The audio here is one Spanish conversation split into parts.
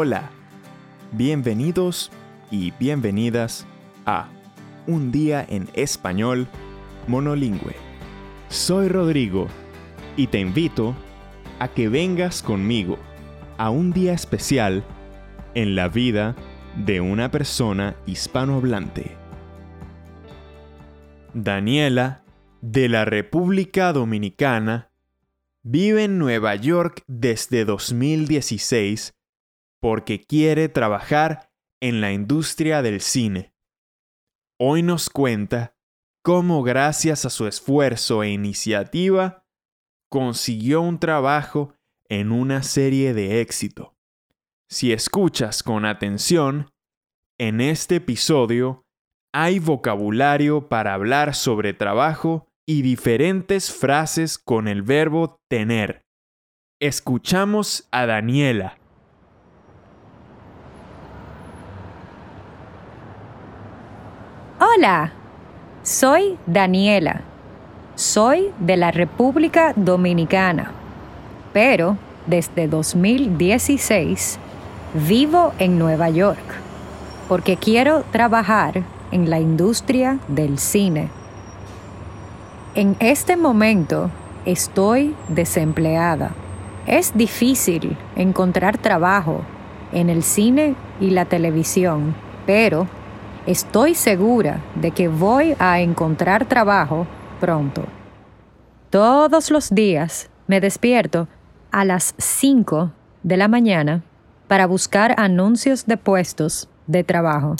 Hola, bienvenidos y bienvenidas a Un día en español monolingüe. Soy Rodrigo y te invito a que vengas conmigo a un día especial en la vida de una persona hispanohablante. Daniela, de la República Dominicana, vive en Nueva York desde 2016 porque quiere trabajar en la industria del cine. Hoy nos cuenta cómo gracias a su esfuerzo e iniciativa consiguió un trabajo en una serie de éxito. Si escuchas con atención, en este episodio hay vocabulario para hablar sobre trabajo y diferentes frases con el verbo tener. Escuchamos a Daniela. Hola, soy Daniela. Soy de la República Dominicana, pero desde 2016 vivo en Nueva York porque quiero trabajar en la industria del cine. En este momento estoy desempleada. Es difícil encontrar trabajo en el cine y la televisión, pero Estoy segura de que voy a encontrar trabajo pronto. Todos los días me despierto a las 5 de la mañana para buscar anuncios de puestos de trabajo.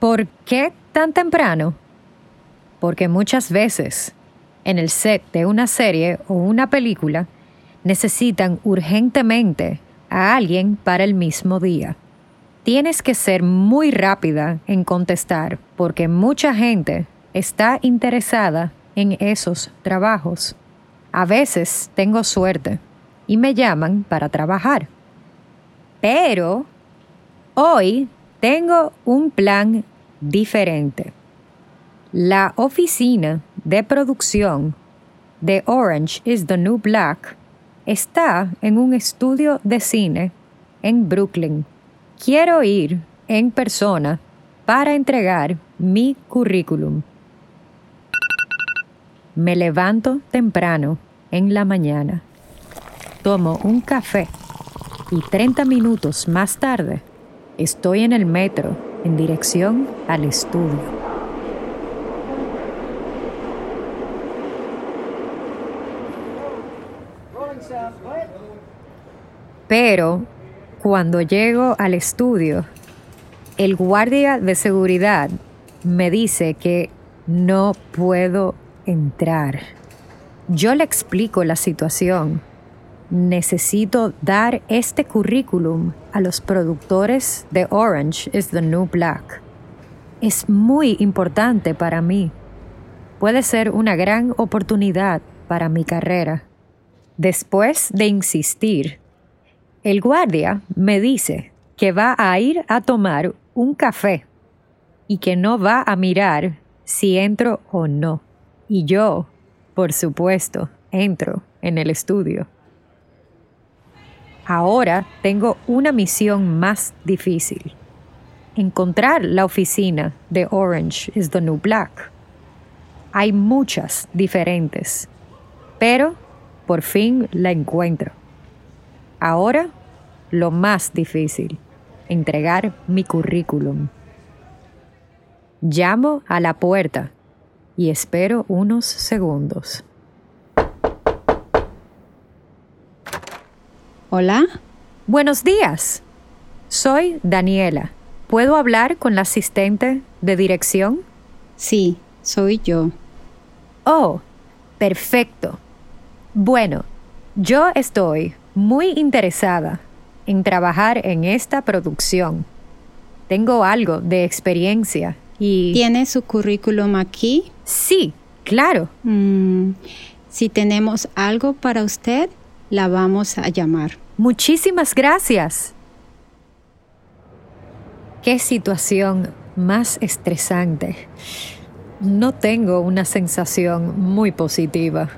¿Por qué tan temprano? Porque muchas veces en el set de una serie o una película necesitan urgentemente a alguien para el mismo día tienes que ser muy rápida en contestar porque mucha gente está interesada en esos trabajos. A veces tengo suerte y me llaman para trabajar. Pero hoy tengo un plan diferente. La oficina de producción de Orange is the New Black está en un estudio de cine en Brooklyn quiero ir en persona para entregar mi currículum. Me levanto temprano en la mañana, tomo un café y 30 minutos más tarde estoy en el metro en dirección al estudio. Pero cuando llego al estudio, el guardia de seguridad me dice que no puedo entrar. Yo le explico la situación. Necesito dar este currículum a los productores de Orange is the New Black. Es muy importante para mí. Puede ser una gran oportunidad para mi carrera. Después de insistir, el guardia me dice que va a ir a tomar un café y que no va a mirar si entro o no. Y yo, por supuesto, entro en el estudio. Ahora tengo una misión más difícil. Encontrar la oficina de Orange is the New Black. Hay muchas diferentes, pero por fin la encuentro. Ahora, lo más difícil, entregar mi currículum. Llamo a la puerta y espero unos segundos. Hola. Buenos días. Soy Daniela. ¿Puedo hablar con la asistente de dirección? Sí, soy yo. Oh, perfecto. Bueno, yo estoy muy interesada en trabajar en esta producción. Tengo algo de experiencia y... ¿Tiene su currículum aquí? Sí, claro. Mm, si tenemos algo para usted, la vamos a llamar. Muchísimas gracias. Qué situación más estresante. No tengo una sensación muy positiva.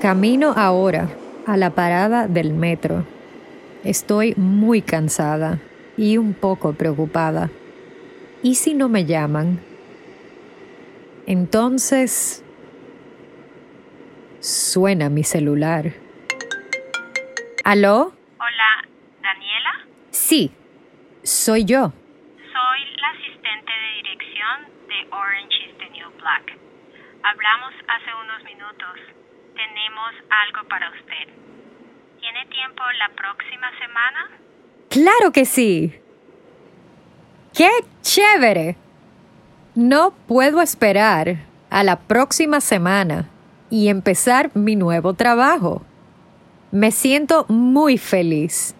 Camino ahora a la parada del metro. Estoy muy cansada y un poco preocupada. ¿Y si no me llaman? Entonces... Suena mi celular. ¿Aló? Hola, Daniela. Sí, soy yo. Soy la asistente de dirección de Orange is the New Black. Hablamos hace unos minutos. Tenemos algo para usted. ¿Tiene tiempo la próxima semana? Claro que sí. ¡Qué chévere! No puedo esperar a la próxima semana y empezar mi nuevo trabajo. Me siento muy feliz.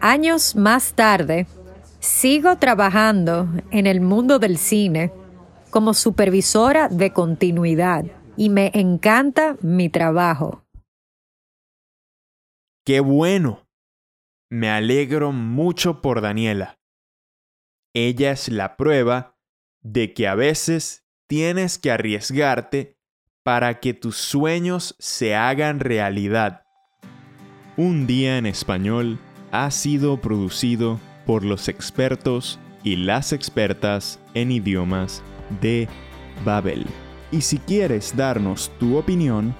Años más tarde, sigo trabajando en el mundo del cine como supervisora de continuidad y me encanta mi trabajo. ¡Qué bueno! Me alegro mucho por Daniela. Ella es la prueba de que a veces tienes que arriesgarte para que tus sueños se hagan realidad. Un día en español ha sido producido por los expertos y las expertas en idiomas de Babel. Y si quieres darnos tu opinión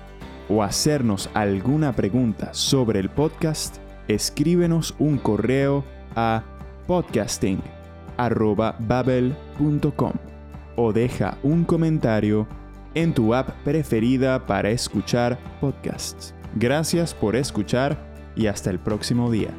o hacernos alguna pregunta sobre el podcast, escríbenos un correo a podcasting.babel.com o deja un comentario en tu app preferida para escuchar podcasts. Gracias por escuchar y hasta el próximo día.